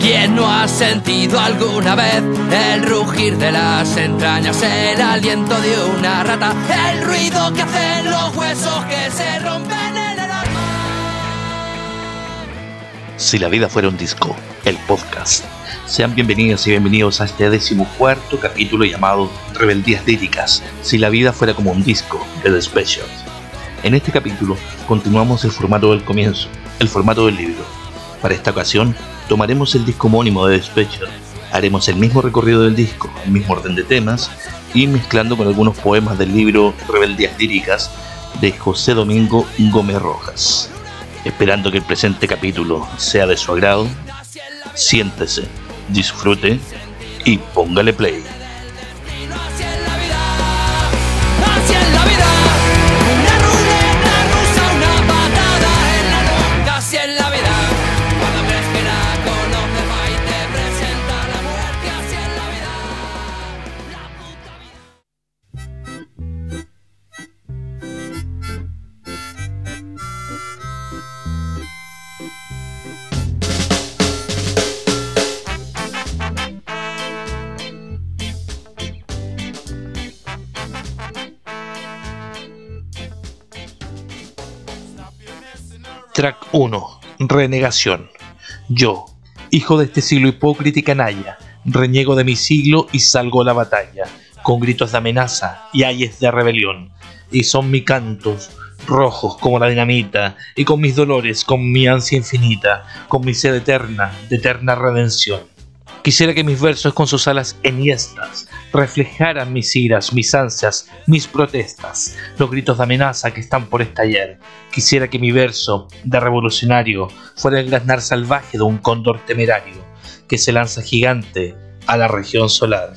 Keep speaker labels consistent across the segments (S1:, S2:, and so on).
S1: ¿Quién no ha sentido alguna vez el rugir de las entrañas, el aliento de una rata, el ruido que hacen los huesos que se rompen en el alma?
S2: Si la vida fuera un disco, el podcast. Sean bienvenidos y bienvenidos a este decimocuarto capítulo llamado Rebeldías Líricas, si la vida fuera como un disco de The Specials. En este capítulo continuamos el formato del comienzo, el formato del libro. Para esta ocasión tomaremos el disco homónimo de Specials, haremos el mismo recorrido del disco, el mismo orden de temas y mezclando con algunos poemas del libro Rebeldías Líricas de José Domingo Gómez Rojas. Esperando que el presente capítulo sea de su agrado, siéntese, disfrute y póngale play. 1. Renegación. Yo, hijo de este siglo hipócrita y canalla, reniego de mi siglo y salgo a la batalla, con gritos de amenaza y ayes de rebelión. Y son mis cantos, rojos como la dinamita, y con mis dolores, con mi ansia infinita, con mi sed eterna, de eterna redención. Quisiera que mis versos con sus alas enhiestas reflejaran mis iras, mis ansias, mis protestas, los gritos de amenaza que están por estallar. Quisiera que mi verso de revolucionario fuera el graznar salvaje de un cóndor temerario que se lanza gigante a la región solar.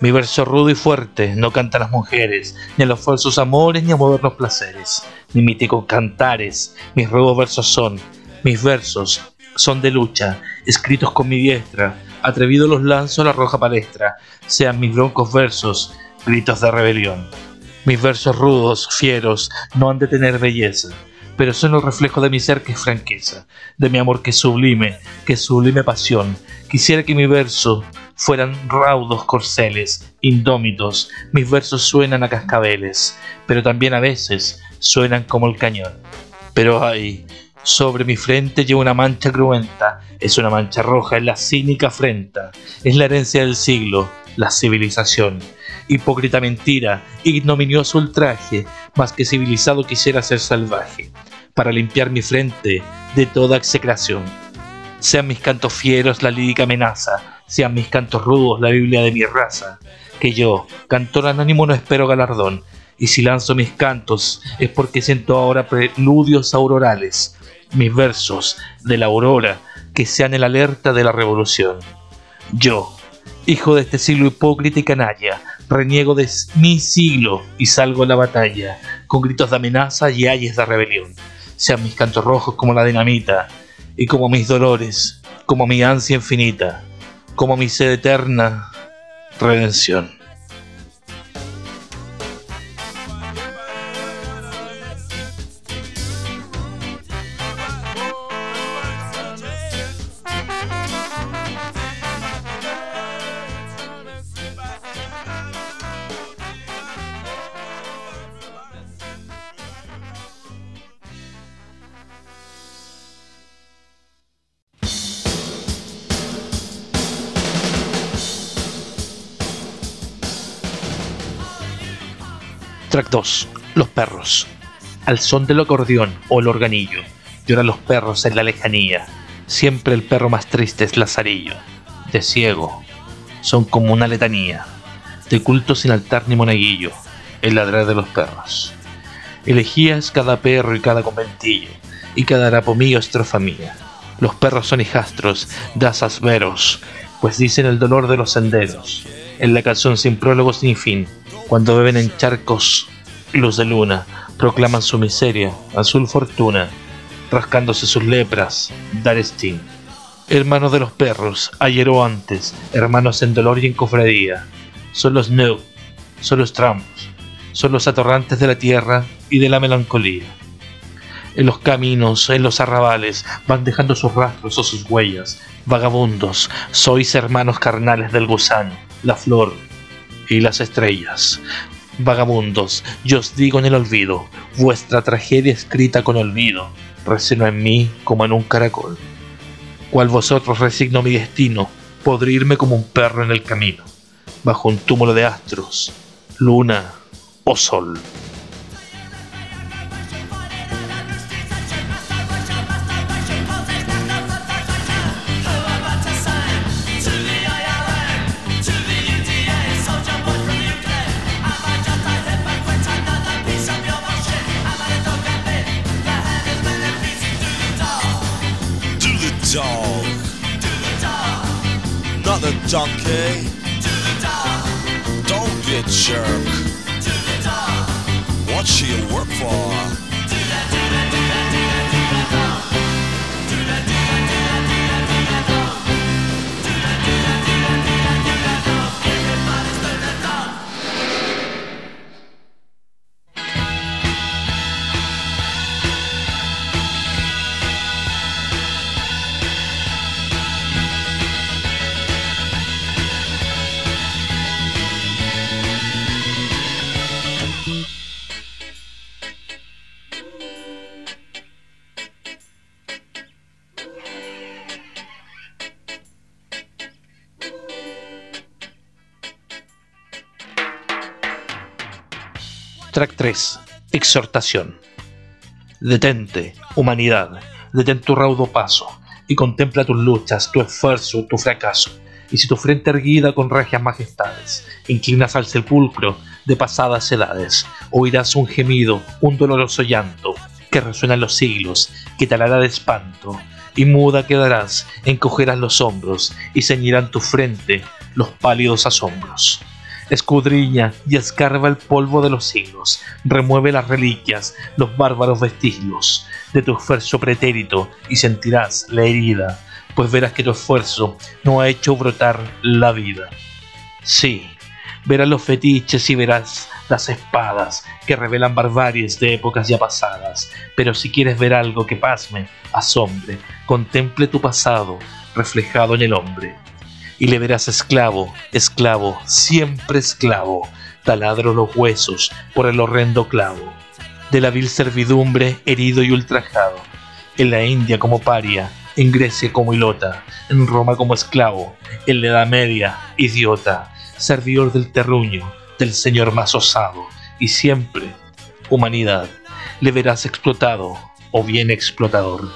S2: Mi verso rudo y fuerte no canta a las mujeres, ni a los falsos amores, ni a modernos placeres, ni míticos cantares. Mis rudos versos son, mis versos son de lucha, escritos con mi diestra, atrevido los lanzo a la roja palestra, sean mis broncos versos, gritos de rebelión. Mis versos rudos, fieros, no han de tener belleza, pero son el reflejo de mi ser que es franqueza, de mi amor que sublime, que sublime pasión. Quisiera que mi verso fueran raudos corceles, indómitos, mis versos suenan a cascabeles, pero también a veces suenan como el cañón. Pero ay, sobre mi frente llevo una mancha cruenta, es una mancha roja en la cínica afrenta, es la herencia del siglo, la civilización. Hipócrita mentira, ignominioso ultraje, más que civilizado quisiera ser salvaje, para limpiar mi frente de toda execración. Sean mis cantos fieros la lírica amenaza, sean mis cantos rudos la Biblia de mi raza, que yo, cantor anónimo, no espero galardón, y si lanzo mis cantos es porque siento ahora preludios aurorales, mis versos de la aurora que sean el alerta de la revolución. Yo, hijo de este siglo hipócrita y canalla, reniego de mi siglo y salgo a la batalla, con gritos de amenaza y ayes de rebelión. Sean mis cantos rojos como la dinamita, y como mis dolores, como mi ansia infinita, como mi sed eterna, redención. Track 2. Los perros. Al son del acordeón o el organillo, lloran los perros en la lejanía. Siempre el perro más triste es Lazarillo. De ciego, son como una letanía. De culto sin altar ni monaguillo, el ladrar de los perros. Elegías cada perro y cada conventillo, y cada harapo mío estrofa mía. Los perros son hijastros de asas veros, pues dicen el dolor de los senderos. En la canción sin prólogos ni fin, cuando beben en charcos luz de luna, proclaman su miseria, azul fortuna, rascándose sus lepras, dar. Hermanos de los perros, ayer o antes, hermanos en dolor y en cofradía, son los Neu, son los Trumps, son los atorrantes de la tierra y de la melancolía. En los caminos, en los arrabales, van dejando sus rastros o sus huellas. Vagabundos, sois hermanos carnales del gusano, la flor y las estrellas. Vagabundos, yo os digo en el olvido, vuestra tragedia escrita con olvido, recenó en mí como en un caracol. Cual vosotros resigno mi destino, podré irme como un perro en el camino, bajo un túmulo de astros, luna o sol.
S3: donkey. To the. Don't be a jerk. To the. What she work for?
S2: Do that, do that, do that. Exhortación. Detente, humanidad, detén tu raudo paso y contempla tus luchas, tu esfuerzo, tu fracaso. Y si tu frente erguida con regias majestades inclinas al sepulcro de pasadas edades, oirás un gemido, un doloroso llanto que resuena en los siglos, que te hará de espanto, y muda quedarás, encogerás los hombros y ceñirán tu frente los pálidos asombros escudriña y escarba el polvo de los siglos, remueve las reliquias, los bárbaros vestigios de tu esfuerzo pretérito y sentirás la herida, pues verás que tu esfuerzo no ha hecho brotar la vida. Sí, verás los fetiches y verás las espadas que revelan barbaries de épocas ya pasadas, pero si quieres ver algo que pasme, asombre, contemple tu pasado reflejado en el hombre y le verás esclavo, esclavo, siempre esclavo, taladro los huesos por el horrendo clavo, de la vil servidumbre herido y ultrajado, en la India como paria, en Grecia como ilota, en Roma como esclavo, en la Edad Media, idiota, servidor del terruño, del señor más osado, y siempre, humanidad, le verás explotado o bien explotador,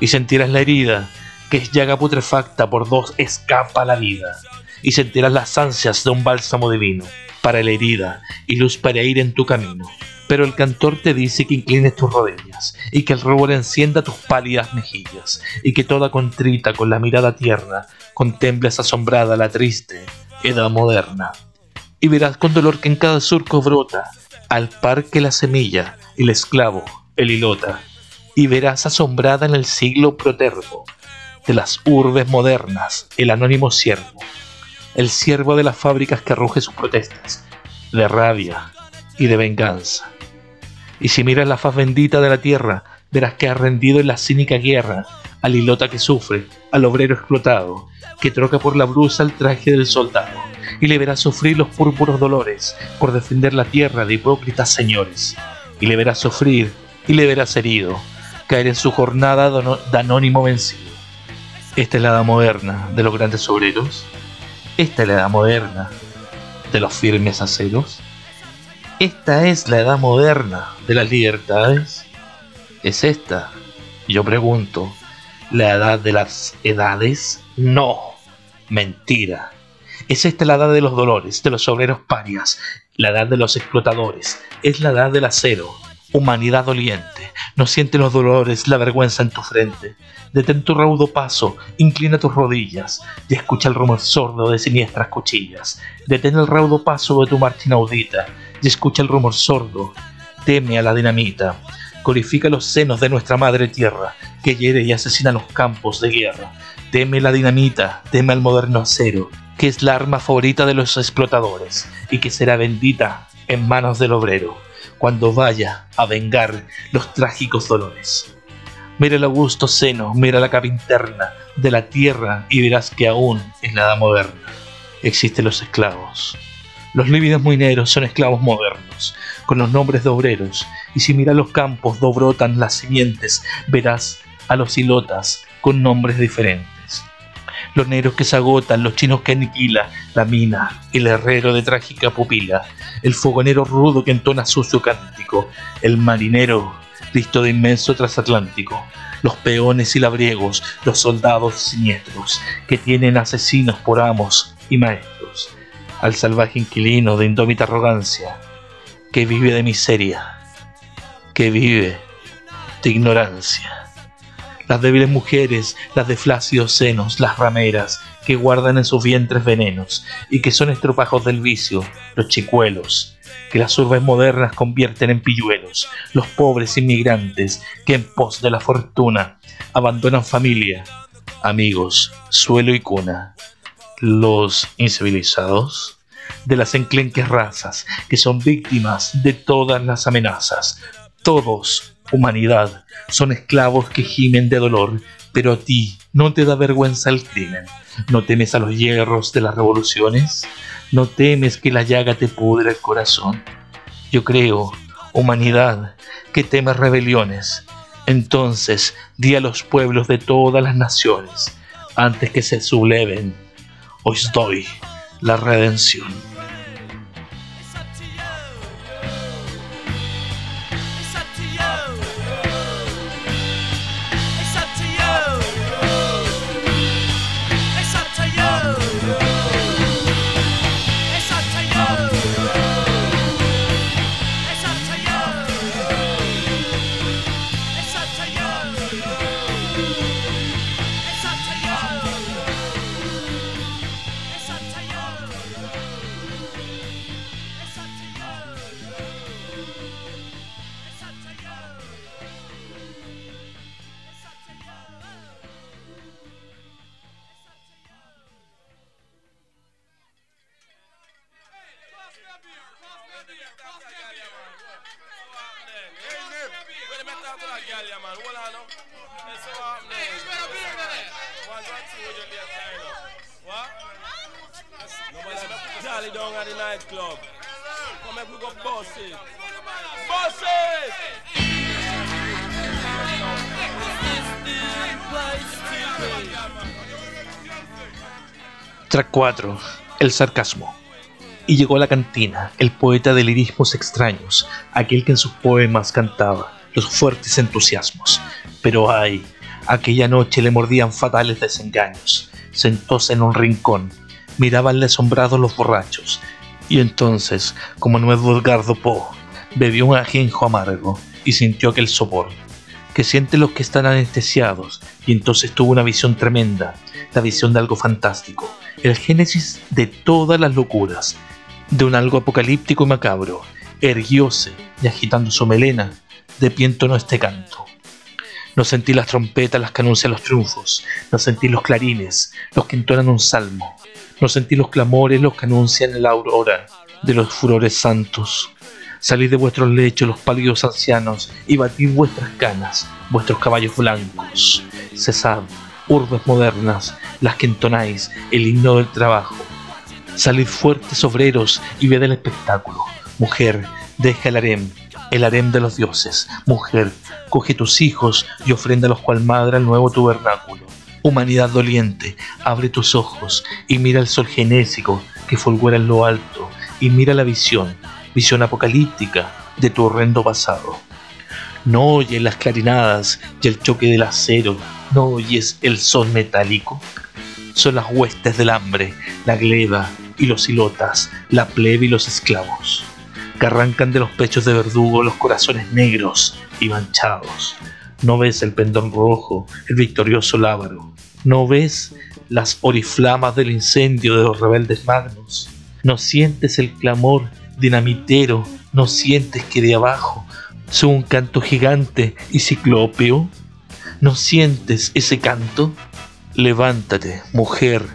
S2: y sentirás la herida que es llaga putrefacta por dos escapa la vida, y sentirás las ansias de un bálsamo divino para la herida y luz para ir en tu camino. Pero el cantor te dice que inclines tus rodillas y que el rubor encienda tus pálidas mejillas y que toda contrita con la mirada tierna contembles asombrada la triste edad moderna. Y verás con dolor que en cada surco brota al par que la semilla, el esclavo, el hilota, y verás asombrada en el siglo protervo de las urbes modernas, el anónimo siervo, el siervo de las fábricas que arroje sus protestas, de rabia y de venganza. Y si miras la faz bendita de la tierra, verás que ha rendido en la cínica guerra al hilota que sufre, al obrero explotado, que troca por la brusa el traje del soldado, y le verás sufrir los púrpuros dolores por defender la tierra de hipócritas señores, y le verás sufrir y le verás herido, caer en su jornada de anónimo vencido esta es la edad moderna de los grandes obreros. Esta es la edad moderna de los firmes aceros. Esta es la edad moderna de las libertades. ¿Es esta? Yo pregunto, ¿la edad de las edades? No, mentira. Es esta la edad de los dolores, de los obreros parias, la edad de los explotadores, es la edad del acero, humanidad doliente, no siente los dolores, la vergüenza en tu frente. Detén tu raudo paso, inclina tus rodillas y escucha el rumor sordo de siniestras cuchillas. Detén el raudo paso de tu marcha inaudita y escucha el rumor sordo. Teme a la dinamita. Glorifica los senos de nuestra madre tierra, que hiere y asesina los campos de guerra. Teme la dinamita, teme al moderno acero, que es la arma favorita de los explotadores y que será bendita en manos del obrero cuando vaya a vengar los trágicos dolores. Mira el augusto seno, mira la capa interna de la tierra y verás que aún en la edad moderna existen los esclavos. Los lívidos muineros son esclavos modernos, con los nombres de obreros, y si miras los campos do brotan las simientes, verás a los hilotas con nombres diferentes. Los negros que se agotan, los chinos que aniquila, la mina, el herrero de trágica pupila, el fogonero rudo que entona sucio cántico, el marinero listo de inmenso transatlántico, los peones y labriegos, los soldados siniestros, que tienen asesinos por amos y maestros, al salvaje inquilino de indómita arrogancia, que vive de miseria, que vive de ignorancia. Las débiles mujeres, las de flácidos senos, las rameras, que guardan en sus vientres venenos, y que son estropajos del vicio, los chicuelos, que las urbes modernas convierten en pilluelos, los pobres inmigrantes, que en pos de la fortuna abandonan familia, amigos, suelo y cuna, los incivilizados, de las enclenques razas, que son víctimas de todas las amenazas, todos, humanidad, son esclavos que gimen de dolor, pero a ti no te da vergüenza el crimen. ¿No temes a los hierros de las revoluciones? ¿No temes que la llaga te pudre el corazón? Yo creo, humanidad, que temes rebeliones. Entonces di a los pueblos de todas las naciones, antes que se subleven, os doy la redención. 4. El sarcasmo. Y llegó a la cantina, el poeta de lirismos extraños, aquel que en sus poemas cantaba los fuertes entusiasmos. Pero ay, aquella noche le mordían fatales desengaños. Sentóse en un rincón, mirabanle asombrados los borrachos. Y entonces, como nuevo Edgardo Poe, bebió un ajenjo amargo y sintió aquel sopor que sienten los que están anestesiados, y entonces tuvo una visión tremenda, la visión de algo fantástico, el génesis de todas las locuras, de un algo apocalíptico y macabro, erguióse y agitando su melena, de pie entonó este canto. No sentí las trompetas las que anuncian los triunfos, no sentí los clarines, los que entonan un salmo, no sentí los clamores, los que anuncian la aurora de los furores santos. Salid de vuestros lechos los pálidos ancianos y batid vuestras canas, vuestros caballos blancos. Cesad, urbes modernas, las que entonáis el himno del trabajo. Salid fuertes obreros y ved el espectáculo. Mujer, deja el harem, el harem de los dioses. Mujer, coge tus hijos y ofréndalos cual madre al nuevo tabernáculo. Humanidad doliente, abre tus ojos y mira el sol genésico que fulgura en lo alto y mira la visión, visión apocalíptica de tu horrendo pasado. No oyes las clarinadas y el choque del acero, no oyes el son metálico. Son las huestes del hambre, la gleba y los hilotas, la plebe y los esclavos, que arrancan de los pechos de verdugo los corazones negros y manchados. No ves el pendón rojo, el victorioso lábaro. No ves las oriflamas del incendio de los rebeldes magnos. No sientes el clamor dinamitero. No sientes que de abajo un canto gigante y ciclópeo. ¿No sientes ese canto? Levántate, mujer,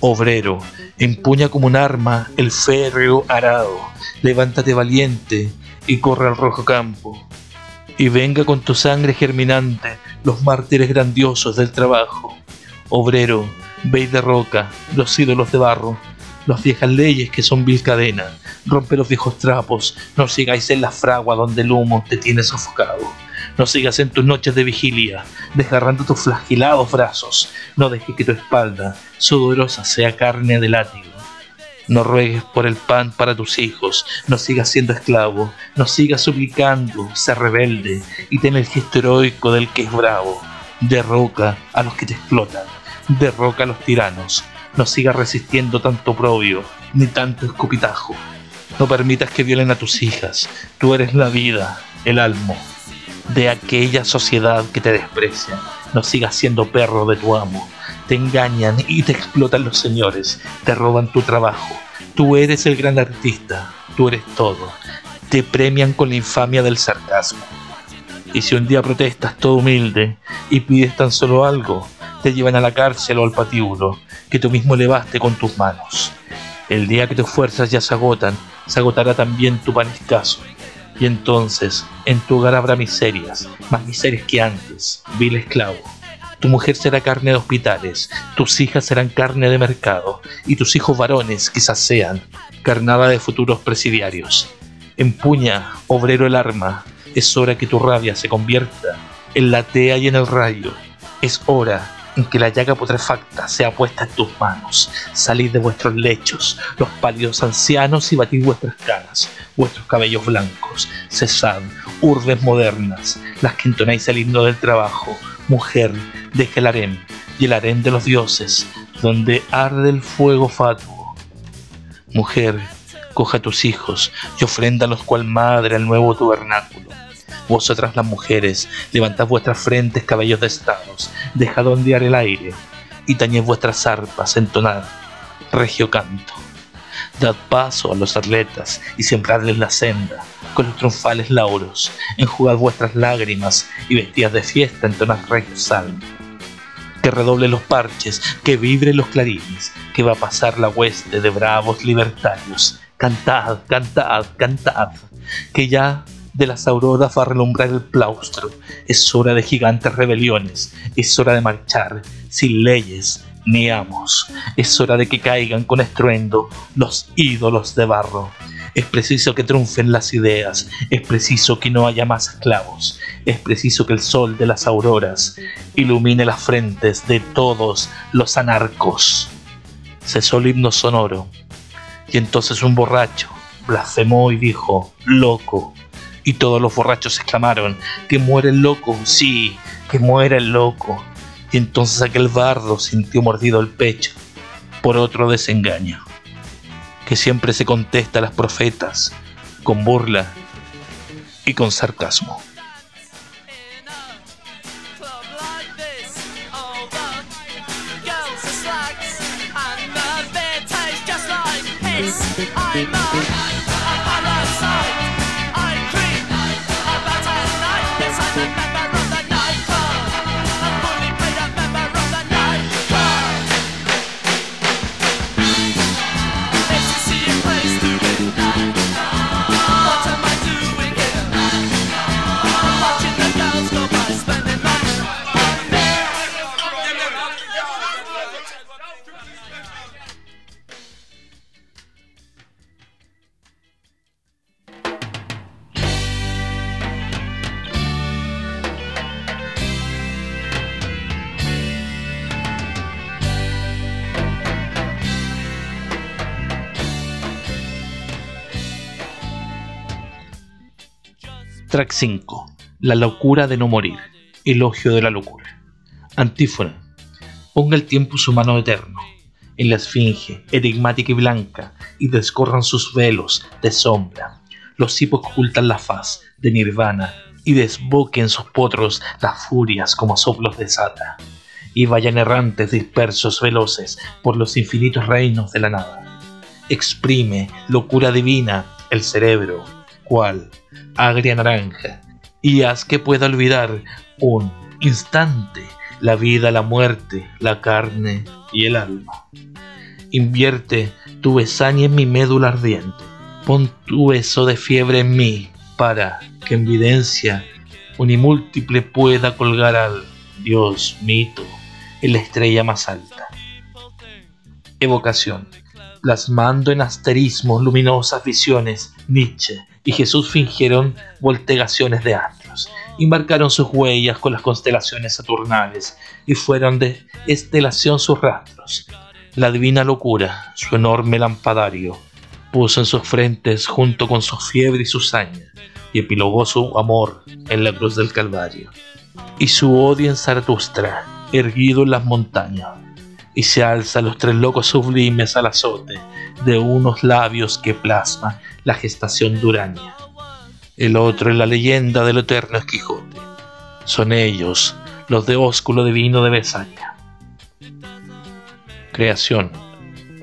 S2: obrero, empuña como un arma el férreo arado. Levántate valiente y corre al rojo campo. Y venga con tu sangre germinante los mártires grandiosos del trabajo. Obrero, ve y derroca los ídolos de barro, las viejas leyes que son vil cadena. Rompe los viejos trapos, no sigáis en la fragua donde el humo te tiene sofocado. No sigas en tus noches de vigilia, desgarrando tus flagilados brazos. No dejes que tu espalda, sudorosa, sea carne de látigo. No ruegues por el pan para tus hijos, no sigas siendo esclavo, no sigas suplicando, sé rebelde y ten el gesto heroico del que es bravo. Derroca a los que te explotan, derroca a los tiranos, no sigas resistiendo tanto oprobio, ni tanto escupitajo. No permitas que violen a tus hijas, tú eres la vida, el alma de aquella sociedad que te desprecia. No sigas siendo perro de tu amo. Te engañan y te explotan los señores, te roban tu trabajo. Tú eres el gran artista, tú eres todo. Te premian con la infamia del sarcasmo. Y si un día protestas todo humilde y pides tan solo algo, te llevan a la cárcel o al patíbulo, que tú mismo levaste con tus manos. El día que tus fuerzas ya se agotan, se agotará también tu pan escaso y entonces en tu hogar habrá miserias, más miserias que antes, vil esclavo. Tu mujer será carne de hospitales, tus hijas serán carne de mercado, y tus hijos varones quizás sean carnada de futuros presidiarios. Empuña, obrero, el arma, es hora que tu rabia se convierta en la tea y en el rayo. Es hora en que la llaga putrefacta sea puesta en tus manos. Salid de vuestros lechos, los pálidos ancianos, y batid vuestras caras, vuestros cabellos blancos. Cesad, urbes modernas, las que entonáis el himno del trabajo. Mujer, deja el harem y el harem de los dioses, donde arde el fuego fatuo. Mujer, coja a tus hijos y ofréndalos cual madre al nuevo tabernáculo vosotras las mujeres, levantad vuestras frentes, cabellos de estados, dejad ondear el aire, y tañed vuestras arpas, entonad regio canto. Dad paso a los atletas y sembradles la senda con los triunfales lauros, enjugad vuestras lágrimas y vestidas de fiesta, entonad regio salmo. Que redoble los parches, que vibren los clarines, que va a pasar la hueste de bravos libertarios. Cantad, cantad, cantad, que ya de las auroras va a relumbrar el plaustro. Es hora de gigantes rebeliones, es hora de marchar sin leyes ni amos. Es hora de que caigan con estruendo los ídolos de barro. Es preciso que triunfen las ideas, es preciso que no haya más esclavos, es preciso que el sol de las auroras ilumine las frentes de todos los anarcos. Cesó el himno sonoro, y entonces un borracho blasfemó y dijo, loco, y todos los borrachos exclamaron, que muere el loco, sí, que muera el loco. Y entonces aquel bardo sintió mordido el pecho por otro desengaño, que siempre se contesta a las profetas con burla y con sarcasmo. Track 5. La locura de no morir. Elogio de la locura. Antífona. Ponga el tiempo su mano eterno en la esfinge, enigmática y blanca, y descorran sus velos de sombra. Los hipos ocultan la faz de nirvana y desboquen sus potros las furias como soplos de sata. Y vayan errantes dispersos veloces por los infinitos reinos de la nada. Exprime, locura divina, el cerebro, cual agria naranja, y haz que pueda olvidar un instante la vida, la muerte, la carne y el alma. Invierte tu besaña en mi médula ardiente, pon tu beso de fiebre en mí, para que en videncia unimúltiple pueda colgar al Dios mito en la estrella más alta. Evocación. Plasmando en asterismos luminosas visiones, Nietzsche y Jesús fingieron voltegaciones de astros y marcaron sus huellas con las constelaciones saturnales y fueron de estelación sus rastros. La divina locura, su enorme lampadario, puso en sus frentes junto con su fiebre y su saña, y epilogó su amor en la cruz del Calvario, y su odio en Zaratustra, erguido en las montañas, y se alza los tres locos sublimes al azote de unos labios que plasma la gestación duraña. El otro es la leyenda del eterno es Quijote. Son ellos los de ósculo divino de Besaña. Creación,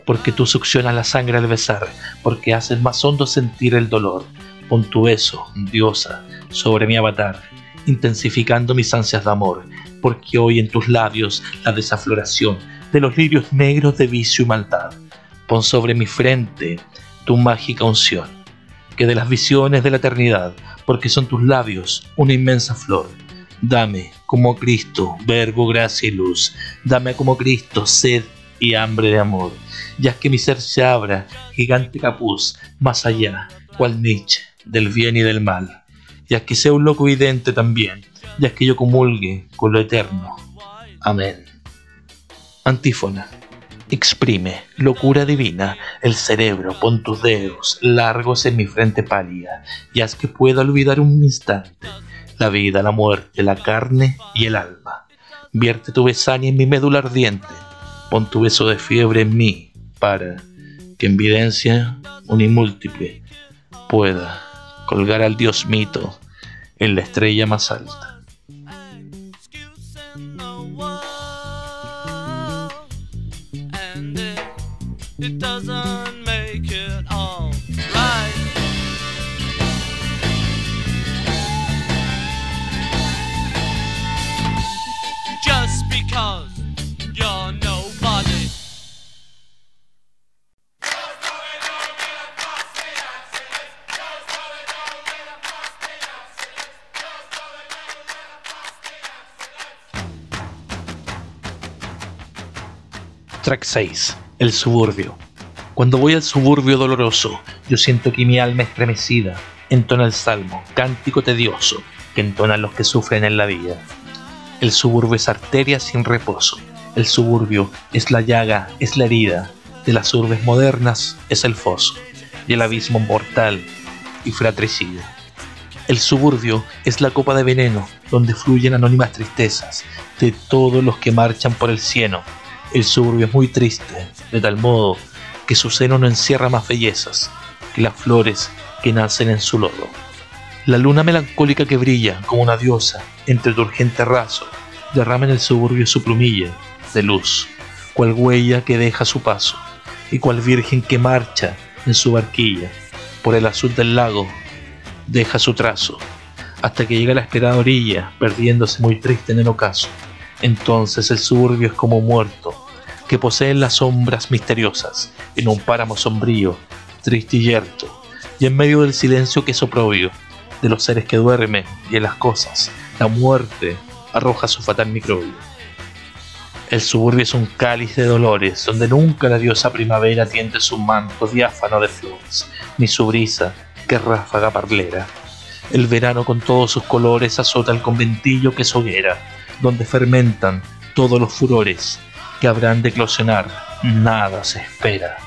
S2: porque tú succionas la sangre al besar, porque haces más hondo sentir el dolor. Pon tu beso, diosa, sobre mi avatar, intensificando mis ansias de amor, porque hoy en tus labios la desafloración de los lirios negros de vicio y maldad. Pon sobre mi frente tu mágica unción, que de las visiones de la eternidad, porque son tus labios una inmensa flor. Dame como Cristo, verbo, gracia y luz. Dame como Cristo, sed y hambre de amor. Ya que mi ser se abra, gigante capuz, más allá, cual Nietzsche, del bien y del mal. Ya que sea un loco vidente también, ya que yo comulgue con lo eterno. Amén. Antífona. Exprime, locura divina, el cerebro, pon tus dedos largos en mi frente pálida, y haz que pueda olvidar un instante la vida, la muerte, la carne y el alma. Vierte tu besania en mi médula ardiente, pon tu beso de fiebre en mí, para que en videncia unimúltiple pueda colgar al dios mito en la estrella más alta. Track 6. El suburbio. Cuando voy al suburbio doloroso, yo siento que mi alma estremecida entona el salmo, cántico tedioso que entonan los que sufren en la vida. El suburbio es arteria sin reposo. El suburbio es la llaga, es la herida. De las urbes modernas es el foso y el abismo mortal y fratricida. El suburbio es la copa de veneno donde fluyen anónimas tristezas de todos los que marchan por el cieno. El suburbio es muy triste, de tal modo que su seno no encierra más bellezas que las flores que nacen en su lodo. La luna melancólica que brilla como una diosa entre tu urgente raso derrama en el suburbio su plumilla de luz, cual huella que deja su paso y cual virgen que marcha en su barquilla por el azul del lago deja su trazo hasta que llega a la esperada orilla perdiéndose muy triste en el ocaso. Entonces el suburbio es como muerto que posee las sombras misteriosas en un páramo sombrío, triste y yerto, y en medio del silencio que es oprobio de los seres que duermen y en las cosas, la muerte arroja su fatal microbio. El suburbio es un cáliz de dolores, donde nunca la diosa primavera tiende su manto diáfano de flores, ni su brisa que ráfaga parlera. El verano con todos sus colores azota el conventillo que es hoguera, donde fermentan todos los furores que habrán de eclosionar, nada se espera.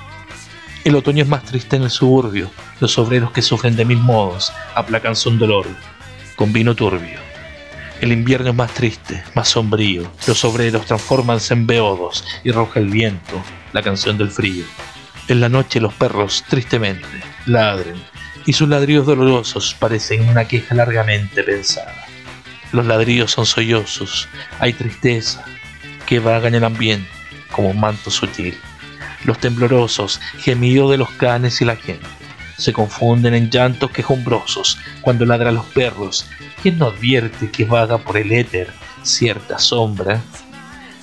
S2: El otoño es más triste en el suburbio, los obreros que sufren de mil modos aplacan su dolor con vino turbio. El invierno es más triste, más sombrío, los obreros transformanse en beodos y roja el viento, la canción del frío. En la noche los perros, tristemente, ladren, y sus ladrillos dolorosos parecen una queja largamente pensada. Los ladrillos son sollozos, hay tristeza que vaga en el ambiente como un manto sutil. Los temblorosos gemidos de los canes y la gente se confunden en llantos quejumbrosos cuando ladran los perros. ¿Quién no advierte que vaga por el éter cierta sombra?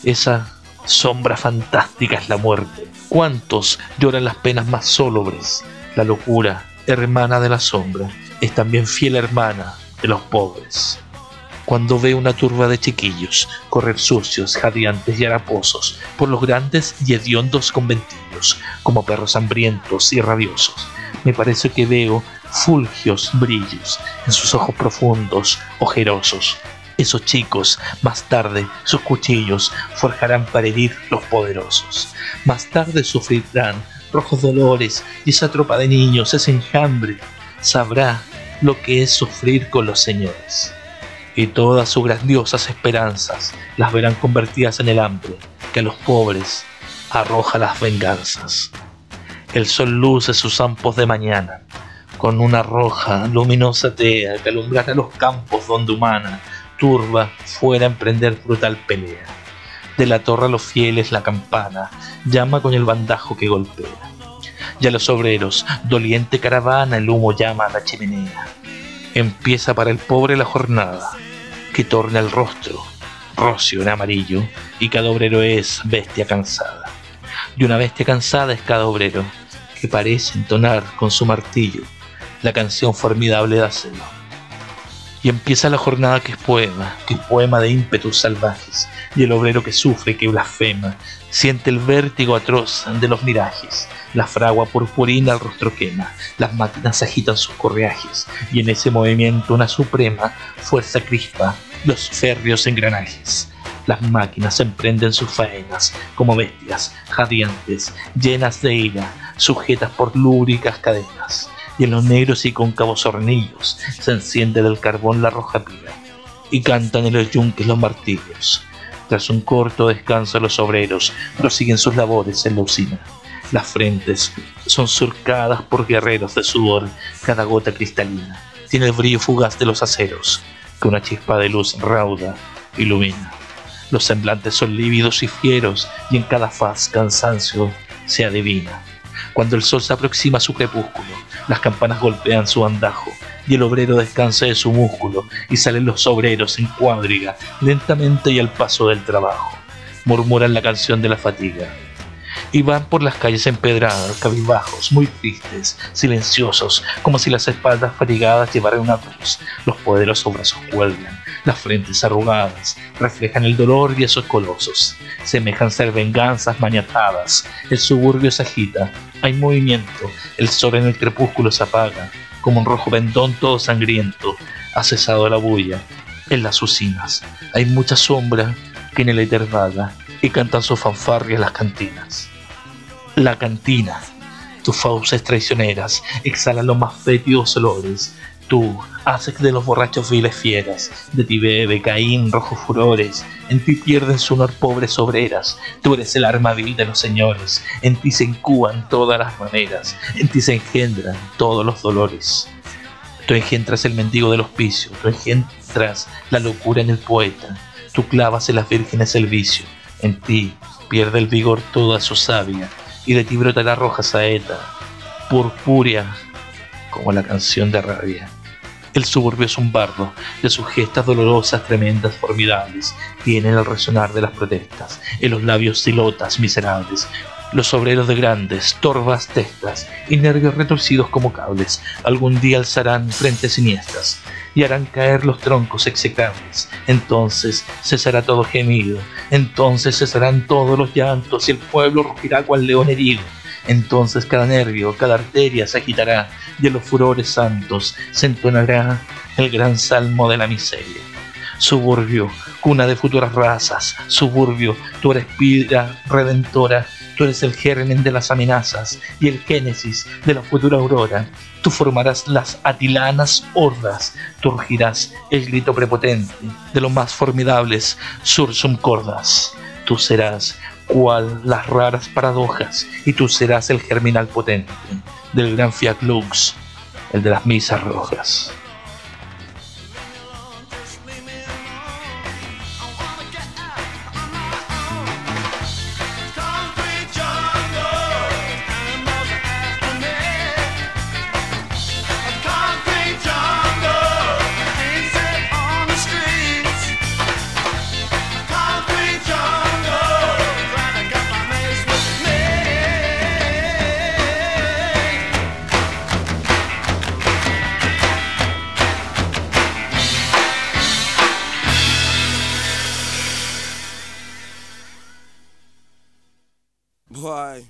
S2: Esa sombra fantástica es la muerte. ¿Cuántos lloran las penas más sólobres? La locura, hermana de la sombra, es también fiel hermana de los pobres. Cuando ve una turba de chiquillos correr sucios, jadeantes y haraposos por los grandes y hediondos conventillos, como perros hambrientos y rabiosos, me parece que veo fulgios brillos en sus ojos profundos, ojerosos. Esos chicos, más tarde, sus cuchillos forjarán para herir los poderosos. Más tarde sufrirán rojos dolores y esa tropa de niños, ese enjambre, sabrá lo que es sufrir con los señores. Y todas sus grandiosas esperanzas las verán convertidas en el hambre que a los pobres arroja las venganzas. El sol luce sus campos de mañana, con una roja, luminosa tea que alumbrará los campos donde humana turba fuera a emprender brutal pelea. De la torre a los fieles la campana llama con el bandajo que golpea. Y a los obreros, doliente caravana, el humo llama a la chimenea. Empieza para el pobre la jornada, que torna el rostro, rocio en amarillo, y cada obrero es bestia cansada. Y una bestia cansada es cada obrero, que parece entonar con su martillo la canción formidable de acero. Y empieza la jornada que es poema, que es poema de ímpetus salvajes, y el obrero que sufre, que blasfema, siente el vértigo atroz de los mirajes, la fragua purpurina al rostro quema, las máquinas agitan sus correajes, y en ese movimiento una suprema fuerza crispa los férreos engranajes. Las máquinas emprenden sus faenas como bestias jadeantes, llenas de ira, sujetas por lúbricas cadenas y en los negros y cóncavos hornillos se enciende del carbón la roja pila, y cantan en los yunques los martillos. Tras un corto descanso los obreros prosiguen sus labores en la usina. Las frentes son surcadas por guerreros de sudor, cada gota cristalina tiene el brillo fugaz de los aceros, que una chispa de luz rauda ilumina. Los semblantes son lívidos y fieros, y en cada faz cansancio se adivina. Cuando el sol se aproxima a su crepúsculo, las campanas golpean su andajo y el obrero descansa de su músculo y salen los obreros en cuadriga, lentamente y al paso del trabajo. Murmuran la canción de la fatiga. Y van por las calles empedradas, cabizbajos, muy tristes, silenciosos, como si las espaldas fatigadas llevaran una cruz. Los poderosos brazos cuelgan, las frentes arrugadas reflejan el dolor y esos colosos. Semejan ser venganzas maniatadas. El suburbio se agita, hay movimiento, el sol en el crepúsculo se apaga, como un rojo vendón todo sangriento. Ha cesado la bulla. En las usinas hay mucha sombra que en el éter vaga y cantan sus fanfarrias las cantinas. La cantina, tus fauces traicioneras exhalan los más fétidos olores. Tú haces de los borrachos viles fieras, de ti bebe Caín rojos furores, en ti pierden su honor pobres obreras, tú eres el arma vil de los señores, en ti se incuban todas las maneras, en ti se engendran todos los dolores. Tú engendras el mendigo del hospicio, tú engendras la locura en el poeta, tú clavas en las vírgenes el vicio, en ti pierde el vigor toda su savia, y de ti brota la roja saeta, purpúrea como la canción de rabia. El suburbio es un bardo, de sus gestas dolorosas, tremendas, formidables, tienen el resonar de las protestas, en los labios silotas miserables, los obreros de grandes, torvas testas y nervios retorcidos como cables, algún día alzarán frentes siniestras y harán caer los troncos execrables. Entonces cesará todo gemido, entonces cesarán todos los llantos y el pueblo rugirá cual león herido. Entonces cada nervio, cada arteria se agitará y en los furores santos se entonará el gran salmo de la miseria. Suburbio, cuna de futuras razas, suburbio, tu eres pira redentora, tú eres el germen de las amenazas y el génesis de la futura aurora. Tú formarás las atilanas hordas, tú el grito prepotente de los más formidables sursum cordas. Tú serás cual las raras paradojas y tú serás el germinal potente del gran Fiat Lux, el de las misas rojas.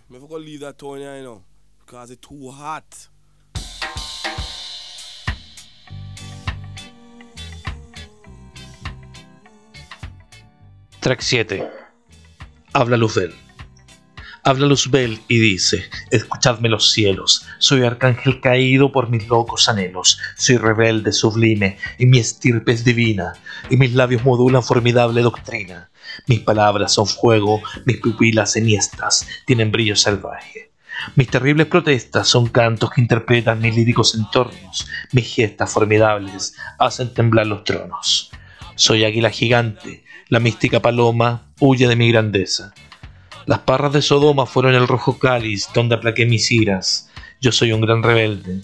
S4: Boy, me forgot leave that town here, you know, because it's too hot.
S2: Track 7. Habla Luzbel. Habla Luzbel y dice, escuchadme los cielos, soy arcángel caído por mis locos anhelos, soy rebelde, sublime, y mi estirpe es divina, y mis labios modulan formidable doctrina. Mis palabras son fuego, mis pupilas enhiestas tienen brillo salvaje. Mis terribles protestas son cantos que interpretan mis líricos entornos, mis gestas formidables hacen temblar los tronos. Soy águila gigante, la mística paloma huye de mi grandeza. Las parras de Sodoma fueron el rojo cáliz donde aplaqué mis iras. Yo soy un gran rebelde,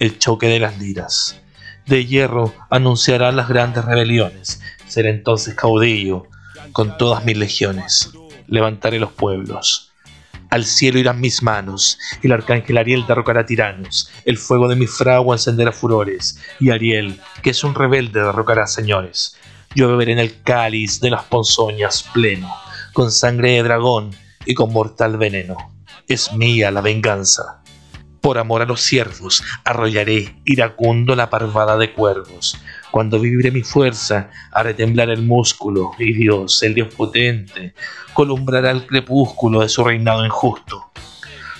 S2: el choque de las liras. De hierro anunciará las grandes rebeliones. Seré entonces caudillo con todas mis legiones. Levantaré los pueblos. Al cielo irán mis manos, el arcángel Ariel derrocará tiranos, el fuego de mi fragua encenderá furores, y Ariel, que es un rebelde, derrocará señores. Yo beberé en el cáliz de las ponzoñas pleno, con sangre de dragón y con mortal veneno. Es mía la venganza. Por amor a los siervos, arrollaré iracundo la parvada de cuervos. Cuando vibre mi fuerza, haré temblar el músculo, y Dios, el Dios potente, columbrará el crepúsculo de su reinado injusto.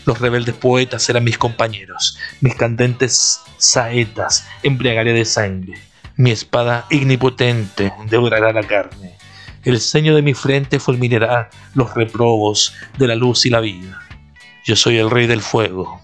S2: Los rebeldes poetas serán mis compañeros, mis candentes saetas embriagaré de sangre. Mi espada ignipotente devorará la carne. El ceño de mi frente fulminará los reprobos de la luz y la vida. Yo soy el rey del fuego,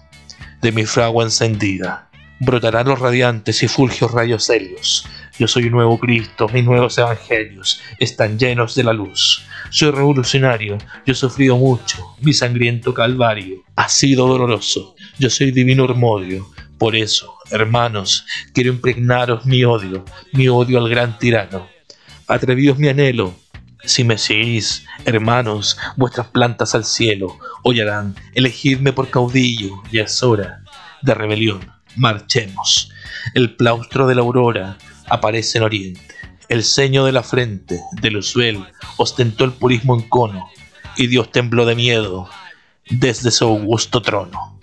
S2: de mi fragua encendida. Brotarán los radiantes y fulgios rayos helios. Yo soy un nuevo Cristo, mis nuevos evangelios están llenos de la luz. Soy revolucionario, yo he sufrido mucho, mi sangriento calvario ha sido doloroso. Yo soy divino Hermodio, por eso, hermanos, quiero impregnaros mi odio, mi odio al gran tirano. Atrevidos mi anhelo, si me seguís, hermanos, vuestras plantas al cielo hollarán, elegidme por caudillo, ya es hora de rebelión, marchemos. El plaustro de la aurora aparece en oriente, el ceño de la frente de Luzbel ostentó el purismo en cono, y Dios tembló de miedo desde su augusto trono.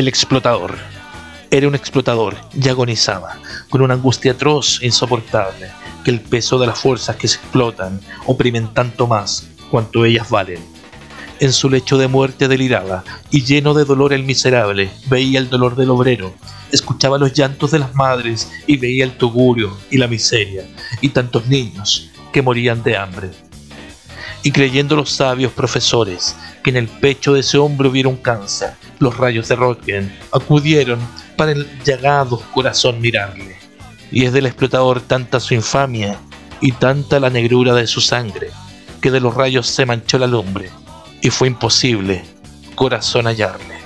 S2: El explotador. Era un explotador y agonizaba, con una angustia atroz e insoportable, que el peso de las fuerzas que se explotan oprimen tanto más cuanto ellas valen. En su lecho de muerte deliraba, y lleno de dolor el miserable, veía el dolor del obrero, escuchaba los llantos de las madres y veía el tugurio y la miseria, y tantos niños que morían de hambre y creyendo los sabios profesores que en el pecho de ese hombre hubiera un cáncer, los rayos de Röntgen acudieron para el llagado corazón mirarle. Y es del explotador tanta su infamia y tanta la negrura de su sangre, que de los rayos se manchó la lumbre, y fue imposible corazón hallarle.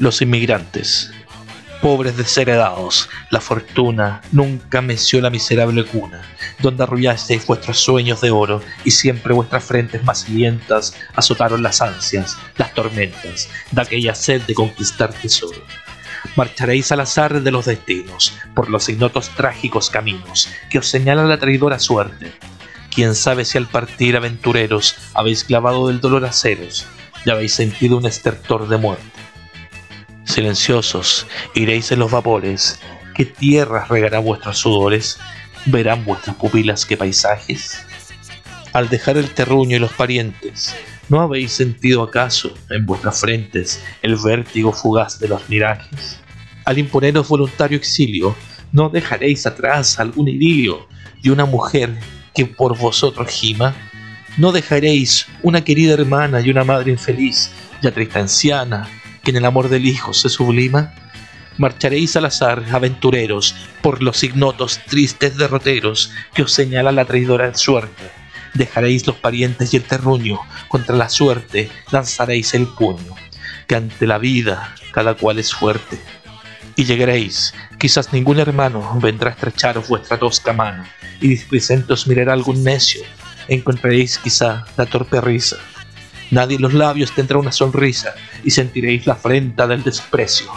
S2: Los inmigrantes. Pobres desheredados, la fortuna nunca meció la miserable cuna, donde arrullasteis vuestros sueños de oro y siempre vuestras frentes más lientas azotaron las ansias, las tormentas, de aquella sed de conquistar tesoro. Marcharéis al azar de los destinos, por los ignotos trágicos caminos que os señala la traidora suerte. Quién sabe si al partir aventureros habéis clavado del dolor aceros y habéis sentido un estertor de muerte. Silenciosos iréis en los vapores, ¿qué tierras regarán vuestros sudores? ¿Verán vuestras pupilas qué paisajes? Al dejar el terruño y los parientes, ¿no habéis sentido acaso en vuestras frentes el vértigo fugaz de los mirajes? Al imponeros voluntario exilio, ¿no dejaréis atrás algún idilio y una mujer que por vosotros gima? ¿No dejaréis una querida hermana y una madre infeliz, ya triste anciana, en el amor del Hijo se sublima? Marcharéis al azar, aventureros, por los ignotos, tristes derroteros que os señala la traidora suerte. Dejaréis los parientes y el terruño, contra la suerte lanzaréis el puño, que ante la vida cada cual es fuerte. Y llegaréis, quizás ningún hermano vendrá a estrecharos vuestra tosca mano, y displicente os mirará algún necio, encontraréis quizá la torpe risa. Nadie en los labios tendrá una sonrisa, y sentiréis la afrenta del desprecio.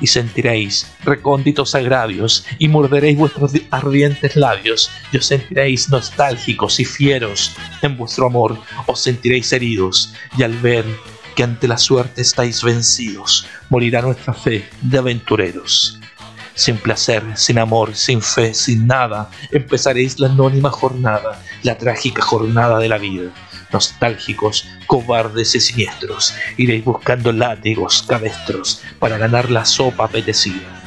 S2: Y sentiréis recónditos agravios, y morderéis vuestros ardientes labios, y os sentiréis nostálgicos y fieros. En vuestro amor os sentiréis heridos, y al ver que ante la suerte estáis vencidos, morirá nuestra fe de aventureros. Sin placer, sin amor, sin fe, sin nada, empezaréis la anónima jornada, la trágica jornada de la vida. Nostálgicos, cobardes y siniestros, iréis buscando látigos, cabestros, para ganar la sopa apetecida.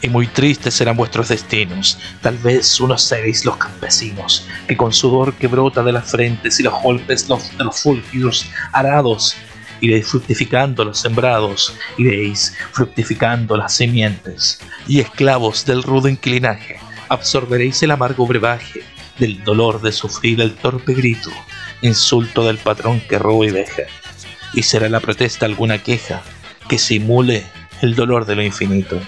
S2: Y muy tristes serán vuestros destinos, tal vez unos seréis los campesinos, que con sudor que brota de las frentes y los golpes los- de los fúlgidos arados, iréis fructificando los sembrados, iréis fructificando las semientes, y esclavos del rudo inclinaje, absorberéis el amargo brebaje del dolor de sufrir el torpe grito, insulto del patrón que roba y deja, y será la protesta alguna queja que simule el dolor de lo infinito.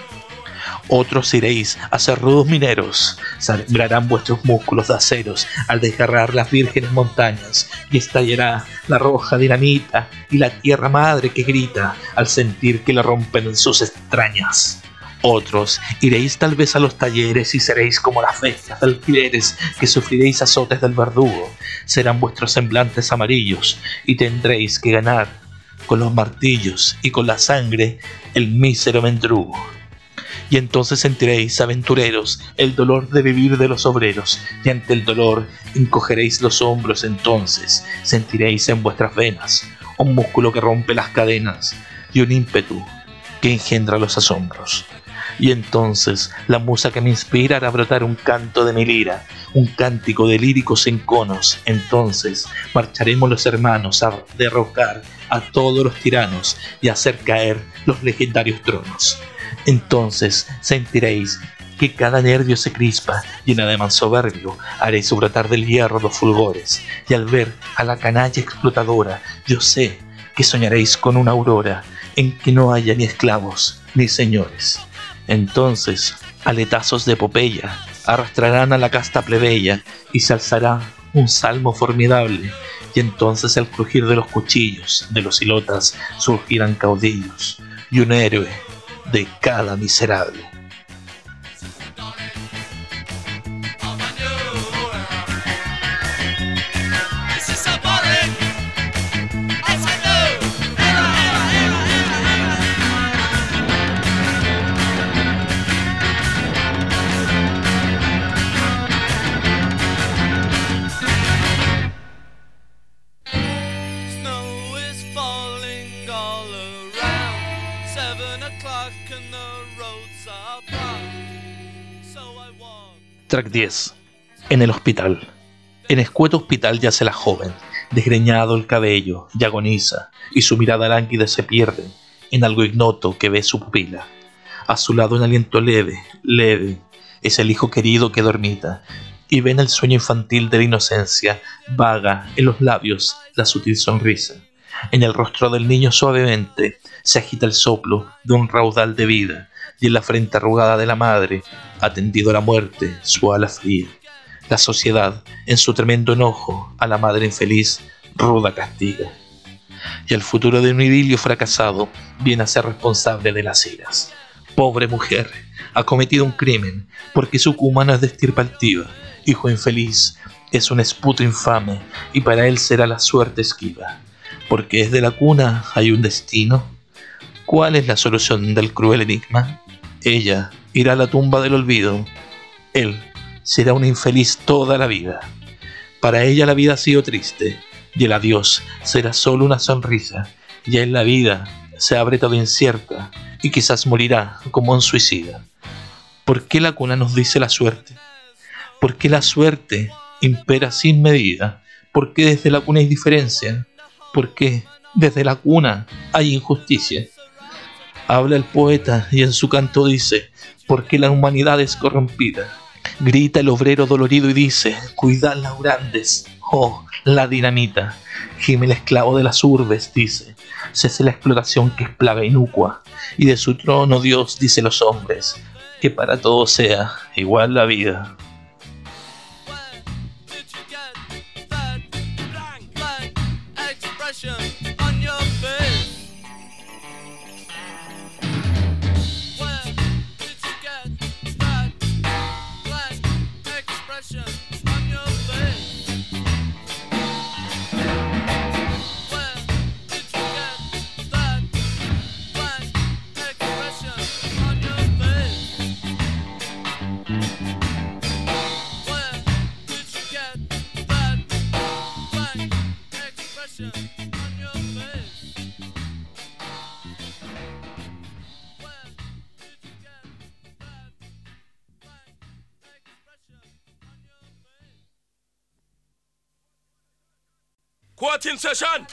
S2: Otros iréis a ser rudos mineros, sangrarán vuestros músculos de aceros al desgarrar las vírgenes montañas, y estallará la roja dinamita y la tierra madre que grita al sentir que le rompen en sus extrañas. Otros iréis tal vez a los talleres y seréis como las bestias de alquileres que sufriréis azotes del verdugo. Serán vuestros semblantes amarillos y tendréis que ganar con los martillos y con la sangre el mísero mendrugo. Y entonces sentiréis, aventureros, el dolor de vivir de los obreros, y ante el dolor encogeréis los hombros entonces, sentiréis en vuestras venas un músculo que rompe las cadenas y un ímpetu que engendra los asombros. Y entonces la musa que me inspira hará brotar un canto de mi lira, un cántico de líricos enconos. Entonces marcharemos los hermanos a derrocar a todos los tiranos y hacer caer los legendarios tronos. Entonces sentiréis que cada nervio se crispa, llena de manso soberbio, haréis brotar del hierro los fulgores, y al ver a la canalla explotadora, yo sé que soñaréis con una aurora en que no haya ni esclavos ni señores. Entonces, aletazos de epopeya arrastrarán a la casta plebeya y se alzará un salmo formidable, y entonces al crujir de los cuchillos de los hilotas surgirán caudillos y un héroe de cada miserable. Track 10. En el hospital. En escueto hospital yace la joven, desgreñado el cabello, y agoniza, y su mirada lánguida se pierde en algo ignoto que ve su pupila. A su lado un aliento leve, leve, es el hijo querido que dormita, y ven el sueño infantil de la inocencia, vaga en los labios la sutil sonrisa. En el rostro del niño suavemente se agita el soplo de un raudal de vida y en la frente arrugada de la madre ha tendido la muerte su ala fría. La sociedad, en su tremendo enojo, a la madre infeliz ruda castiga. Y el futuro de un idilio fracasado viene a ser responsable de las iras. Pobre mujer, ha cometido un crimen porque su cumano es de estirpa altiva. Hijo infeliz, es un esputo infame y para él será la suerte esquiva. Porque es de la cuna hay un destino. ¿Cuál es la solución del cruel enigma? Ella irá a la tumba del olvido. Él será un infeliz toda la vida. Para ella la vida ha sido triste y el adiós será solo una sonrisa. Ya en la vida se abre todo incierta y quizás morirá como un suicida. ¿Por qué la cuna nos dice la suerte? ¿Por qué la suerte impera sin medida? ¿Por qué desde la cuna hay diferencia? ¿Por qué desde la cuna hay injusticia? Habla el poeta y en su canto dice, ¿por qué la humanidad es corrompida? Grita el obrero dolorido y dice, cuidad las grandes, oh, la dinamita. Gime el esclavo de las urbes, dice, cese la explotación que es plaga inúcua, y de su trono Dios dice los hombres, que para todos sea igual la vida.
S4: Quoting session.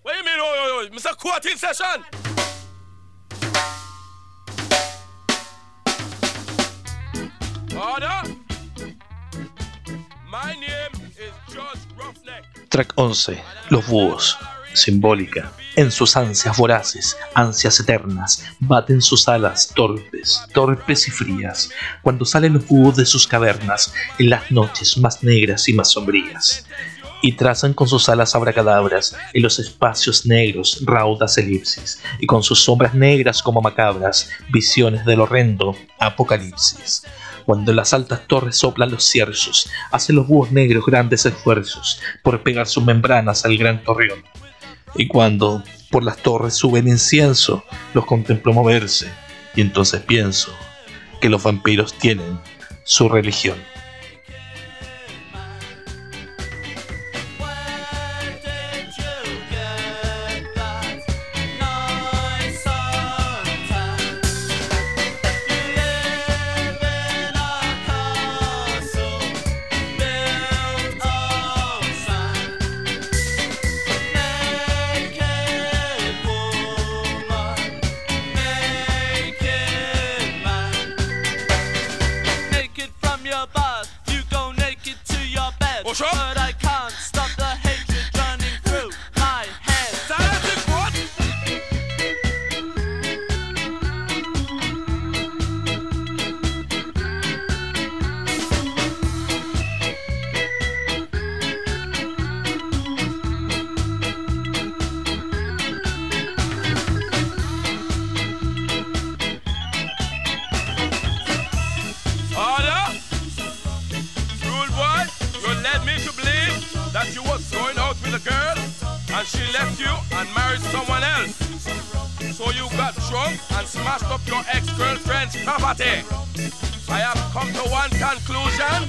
S4: What do you mean, oh, Mr. Quoting session? Order. My name is George Roughneck.
S2: Track 11. Los búhos. Simbólica. En sus ansias voraces, ansias eternas, baten sus alas torpes, torpes y frías, cuando salen los búhos de sus cavernas en las noches más negras y más sombrías. Y trazan con sus alas abracadabras en los espacios negros raudas elipsis, y con sus sombras negras como macabras, visiones del horrendo apocalipsis. Cuando en las altas torres soplan los cierzos, hacen los búhos negros grandes esfuerzos por pegar sus membranas al gran torreón. Y cuando por las torres suben incienso, los contemplo moverse, y entonces pienso que los vampiros tienen su religión.
S4: Smashed up your ex-girlfriend's property. I have come to one conclusion.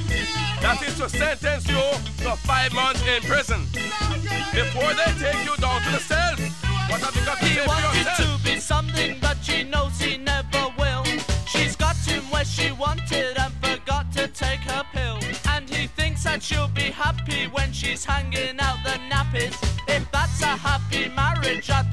S4: That is to sentence you to five months in prison. Before they take you down to the cells, what have you got to
S1: He
S4: say
S1: wanted to be something, but she knows he never will. She's got him where she wanted and forgot to take her pill. And he thinks that she'll be happy when she's hanging out the nappies. If that's a happy marriage, I'd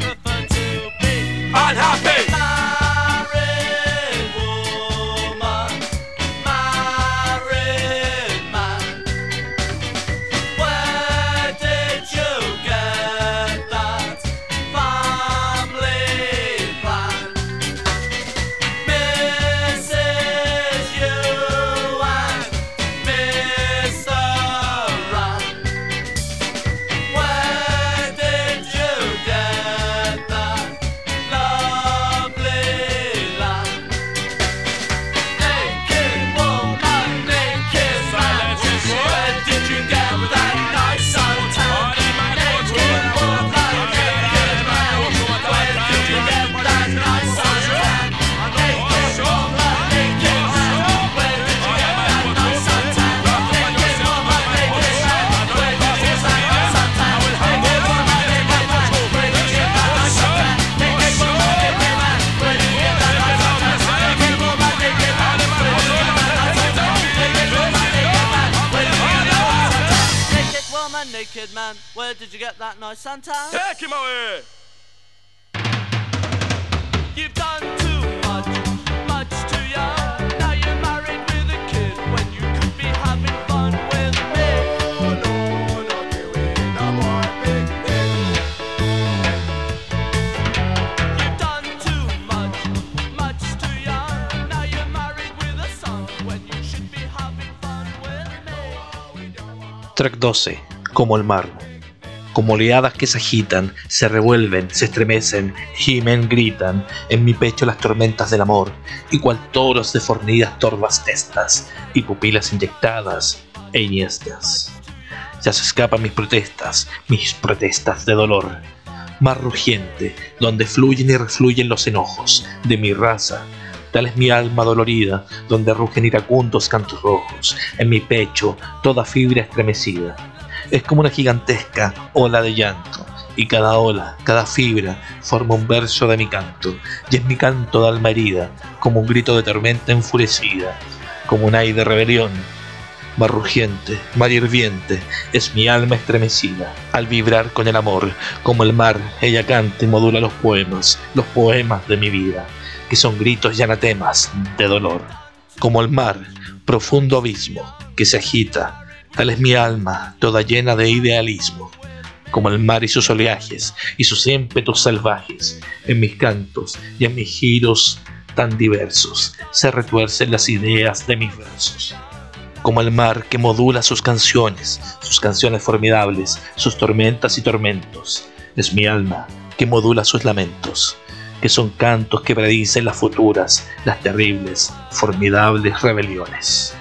S1: kid man. Where did you get that nice suntan?
S4: Take him away.
S1: You've done too much, much too young. Now you're married with a kid when you could be having fun with me.
S4: Oh no, no kiwi, no more picnic.
S1: You've done too much, much too young. Now you're married with a son when you should be having fun with me.
S2: Track 12. Como el mar. Como oleadas que se agitan, se revuelven, se estremecen, gimen, gritan, en mi pecho las tormentas del amor, y cual toros de fornidas torvas testas, y pupilas inyectadas e iniestas. Ya se escapan mis protestas, mis protestas de dolor, más rugiente, donde fluyen y refluyen los enojos de mi raza. Tal es mi alma dolorida, donde rugen iracundos cantos rojos, en mi pecho toda fibra estremecida. Es como una gigantesca ola de llanto, y cada ola, cada fibra, forma un verso de mi canto, y es mi canto de alma herida, como un grito de tormenta enfurecida, como un ay de rebelión, más rugiente, mar hirviente, es mi alma estremecida. Al vibrar con el amor, como el mar, ella canta y modula los poemas, los poemas de mi vida, que son gritos y anatemas de dolor. Como el mar, profundo abismo, que se agita, tal es mi alma, toda llena de idealismo. Como el mar y sus oleajes, y sus ímpetus salvajes, en mis cantos y en mis giros tan diversos, se retuercen las ideas de mis versos como el mar que modula sus canciones, sus canciones formidables, sus tormentas y tormentos. Es mi alma que modula sus lamentos, que son cantos que predicen las futuras, las terribles, formidables rebeliones.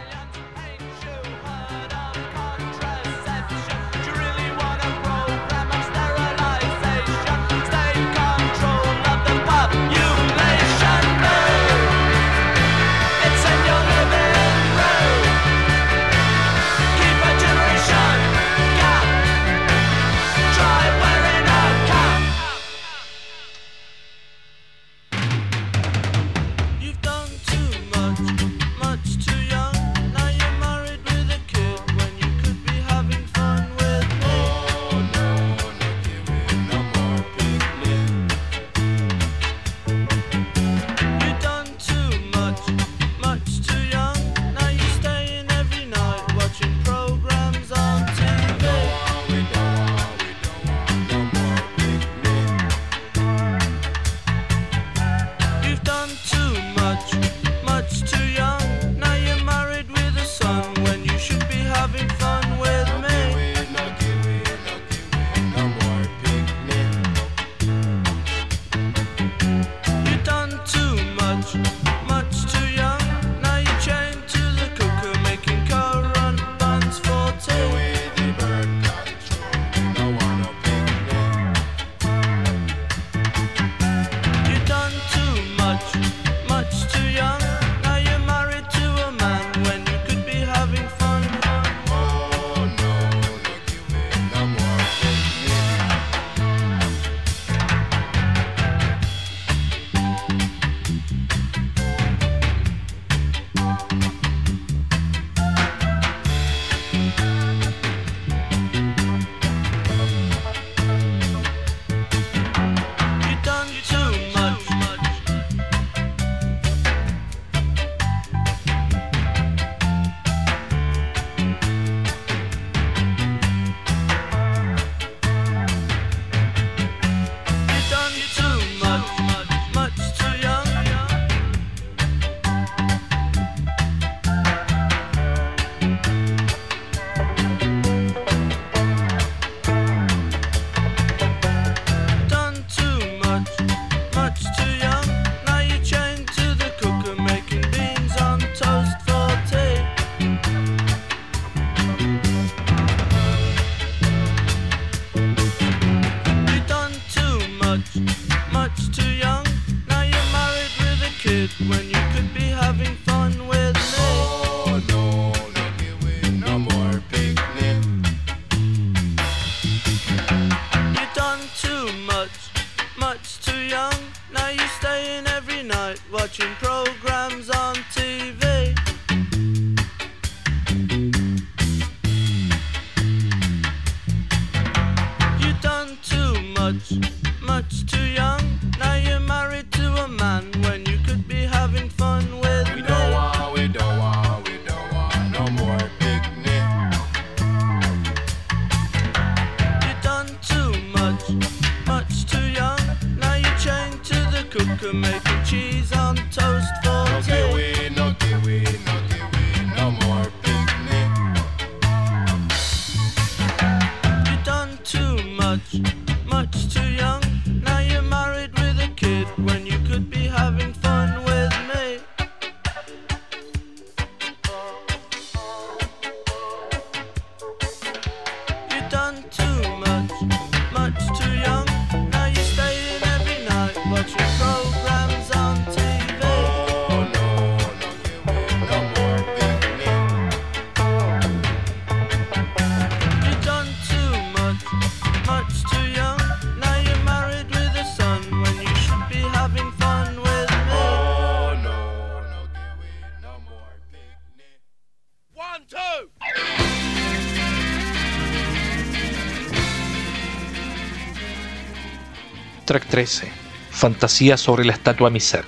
S2: 13. Fantasía sobre la estatua mi ser.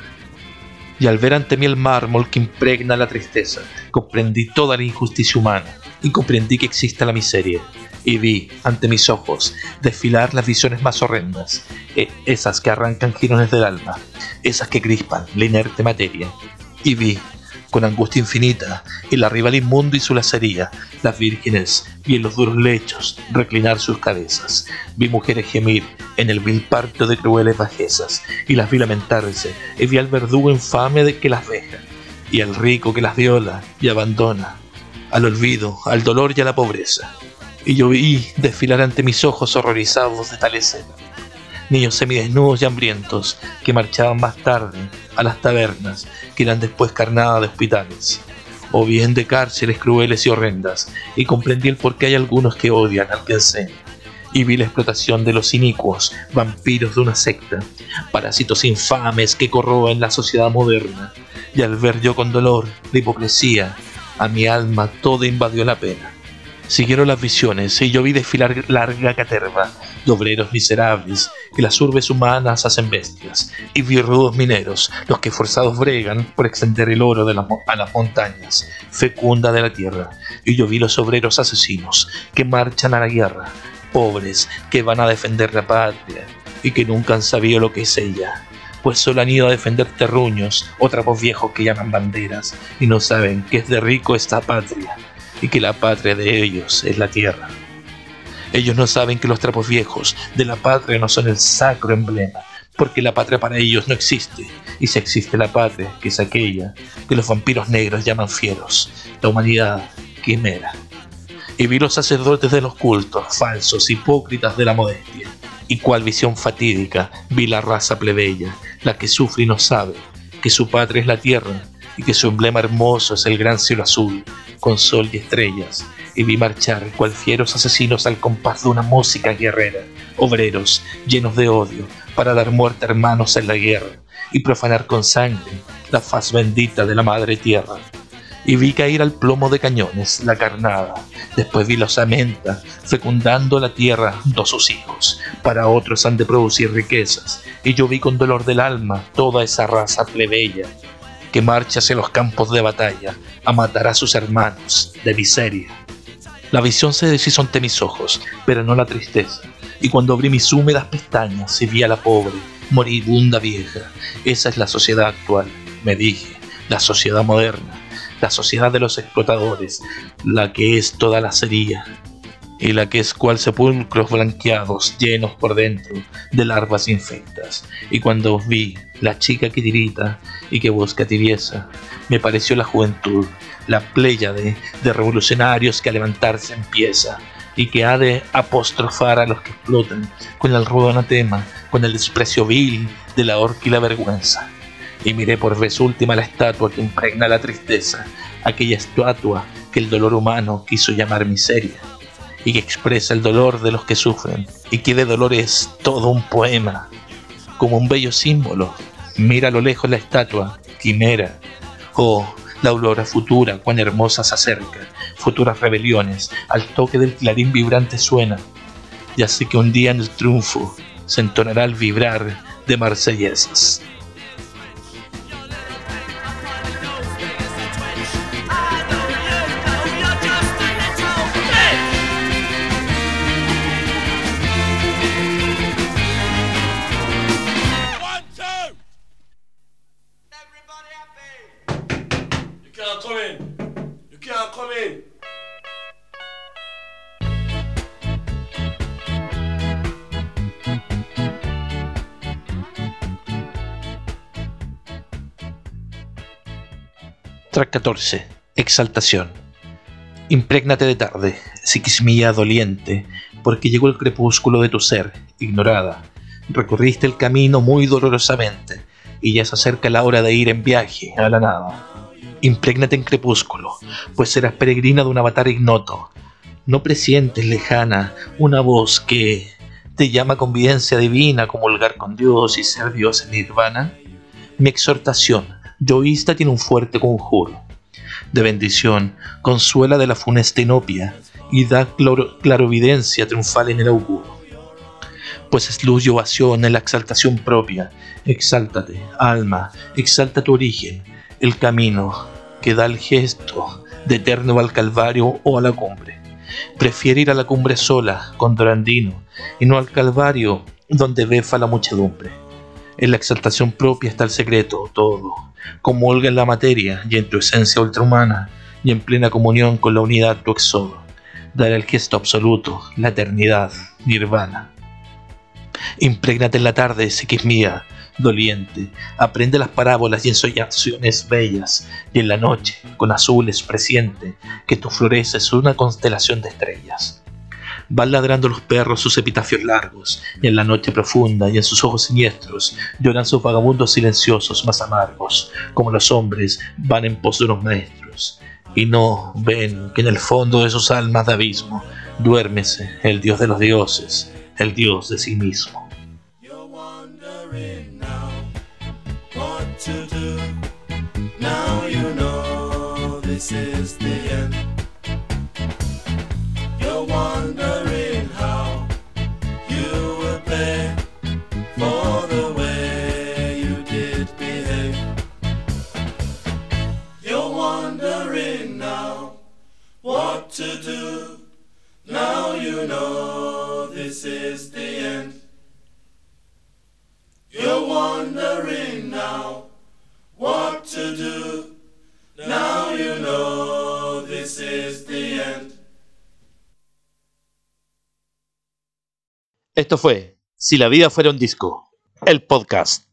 S2: Y al ver ante mí el mármol que impregna la tristeza, comprendí toda la injusticia humana y comprendí que existe la miseria. Y vi ante mis ojos desfilar las visiones más horrendas, e- esas que arrancan girones del alma, esas que crispan la inerte materia. Y vi, con angustia infinita, el arrival inmundo y su lacería, las vírgenes y en los duros lechos reclinar sus cabezas. Vi mujeres gemir en el vil parto de crueles bajezas, y las vi lamentarse, y vi al verdugo infame de que las veja, y al rico que las viola y abandona, al olvido, al dolor y a la pobreza. Y yo vi desfilar ante mis ojos horrorizados de tal escena. Niños semidesnudos y hambrientos que marchaban más tarde a las tabernas, que eran después carnada de hospitales, o bien de cárceles crueles y horrendas, y comprendí el por qué hay algunos que odian al que. Y vi la explotación de los inicuos, vampiros de una secta, parásitos infames que corroen la sociedad moderna, y al ver yo con dolor la hipocresía, a mi alma toda invadió la pena. Siguieron las visiones y yo vi desfilar larga caterva de obreros miserables que las urbes humanas hacen bestias y vi rudos mineros, los que forzados bregan por extender el oro de a las montañas, fecunda de la tierra. Y yo vi los obreros asesinos que marchan a la guerra, pobres que van a defender la patria y que nunca han sabido lo que es ella. Pues solo han ido a defender terruños o trapos viejos que llaman banderas y no saben que es de rico esta patria y que la patria de ellos es la tierra. Ellos no saben que los trapos viejos de la patria no son el sacro emblema, porque la patria para ellos no existe, y si existe la patria, que es aquella que los vampiros negros llaman fieros, la humanidad quimera. Y vi los sacerdotes de los cultos, falsos, hipócritas de la modestia, y cual visión fatídica vi la raza plebeya, la que sufre y no sabe, que su patria es la tierra, y que su emblema hermoso es el gran cielo azul, con sol y estrellas, y vi marchar cual fieros asesinos al compás de una música guerrera, obreros llenos de odio, para dar muerte a hermanos en la guerra, y profanar con sangre la faz bendita de la madre tierra. Y vi caer al plomo de cañones la carnada, después vi la osamenta fecundando la tierra dos sus hijos, para otros han de producir riquezas, y yo vi con dolor del alma toda esa raza plebeya, que marcha hacia los campos de batalla a matar a sus hermanos de miseria. La visión se deshizo ante mis ojos, pero no la tristeza, y cuando abrí mis húmedas pestañas y vi a la pobre, moribunda vieja, esa es la sociedad actual, me dije, la sociedad moderna, la sociedad de los explotadores, la que es toda la sería, y la que es cual sepulcros blanqueados llenos por dentro de larvas infectas. Y cuando vi la chica que tirita y que busca tibieza, me pareció la juventud, la pléyade de revolucionarios que a levantarse empieza y que ha de apostrofar a los que explotan con el rudo anatema, con el desprecio vil de la horca y la vergüenza. Y miré por vez última la estatua que impregna la tristeza, aquella estatua que el dolor humano quiso llamar miseria y que expresa el dolor de los que sufren, y que de dolor es todo un poema, como un bello símbolo. Mira a lo lejos la estatua, quimera, oh, la aurora futura, cuán hermosa se acerca, futuras rebeliones, al toque del clarín vibrante suena, y así que un día en el triunfo se entonará el vibrar de marsellesas. Track 14. Exaltación. Imprégnate de tarde, psiquismía doliente, porque llegó el crepúsculo de tu ser, ignorada. Recorriste el camino muy dolorosamente, y ya se acerca la hora de ir en viaje a la nada. Imprégnate en crepúsculo, pues serás peregrina de un avatar ignoto. No presientes lejana una voz que te llama con videncia divina, comulgar con Dios y ser Dios en nirvana. Mi exhortación, yoísta tiene un fuerte conjuro. De bendición, consuela de la funesta inopia y da claro- clarovidencia triunfal en el auguro. Pues es luz y ovación en la exaltación propia. Exáltate, alma, exalta tu origen, el camino que da el gesto de eterno al calvario o a la cumbre. Prefiere ir a la cumbre sola, con Dorandino, y no al calvario donde befa la muchedumbre. En la exaltación propia está el secreto, todo, como en la materia y en tu esencia ultrahumana, y en plena comunión con la unidad tu exodo. Dará el gesto absoluto, la eternidad, nirvana. Imprégnate en la tarde, es mía, doliente, aprende las parábolas y ensoñaciones bellas, y en la noche, con azules presiente, que tu florece es una constelación de estrellas. Van ladrando los perros sus epitafios largos, y en la noche profunda y en sus ojos siniestros lloran sus vagabundos silenciosos más amargos, como los hombres van en pos de unos maestros, y no ven que en el fondo de sus almas de abismo duérmese el dios de los dioses, el dios de sí mismo.
S1: Is the end. Now you know this is the end. You're wondering now what to do. Now you know this is the end.
S2: Esto fue Si la vida fuera un disco, el podcast.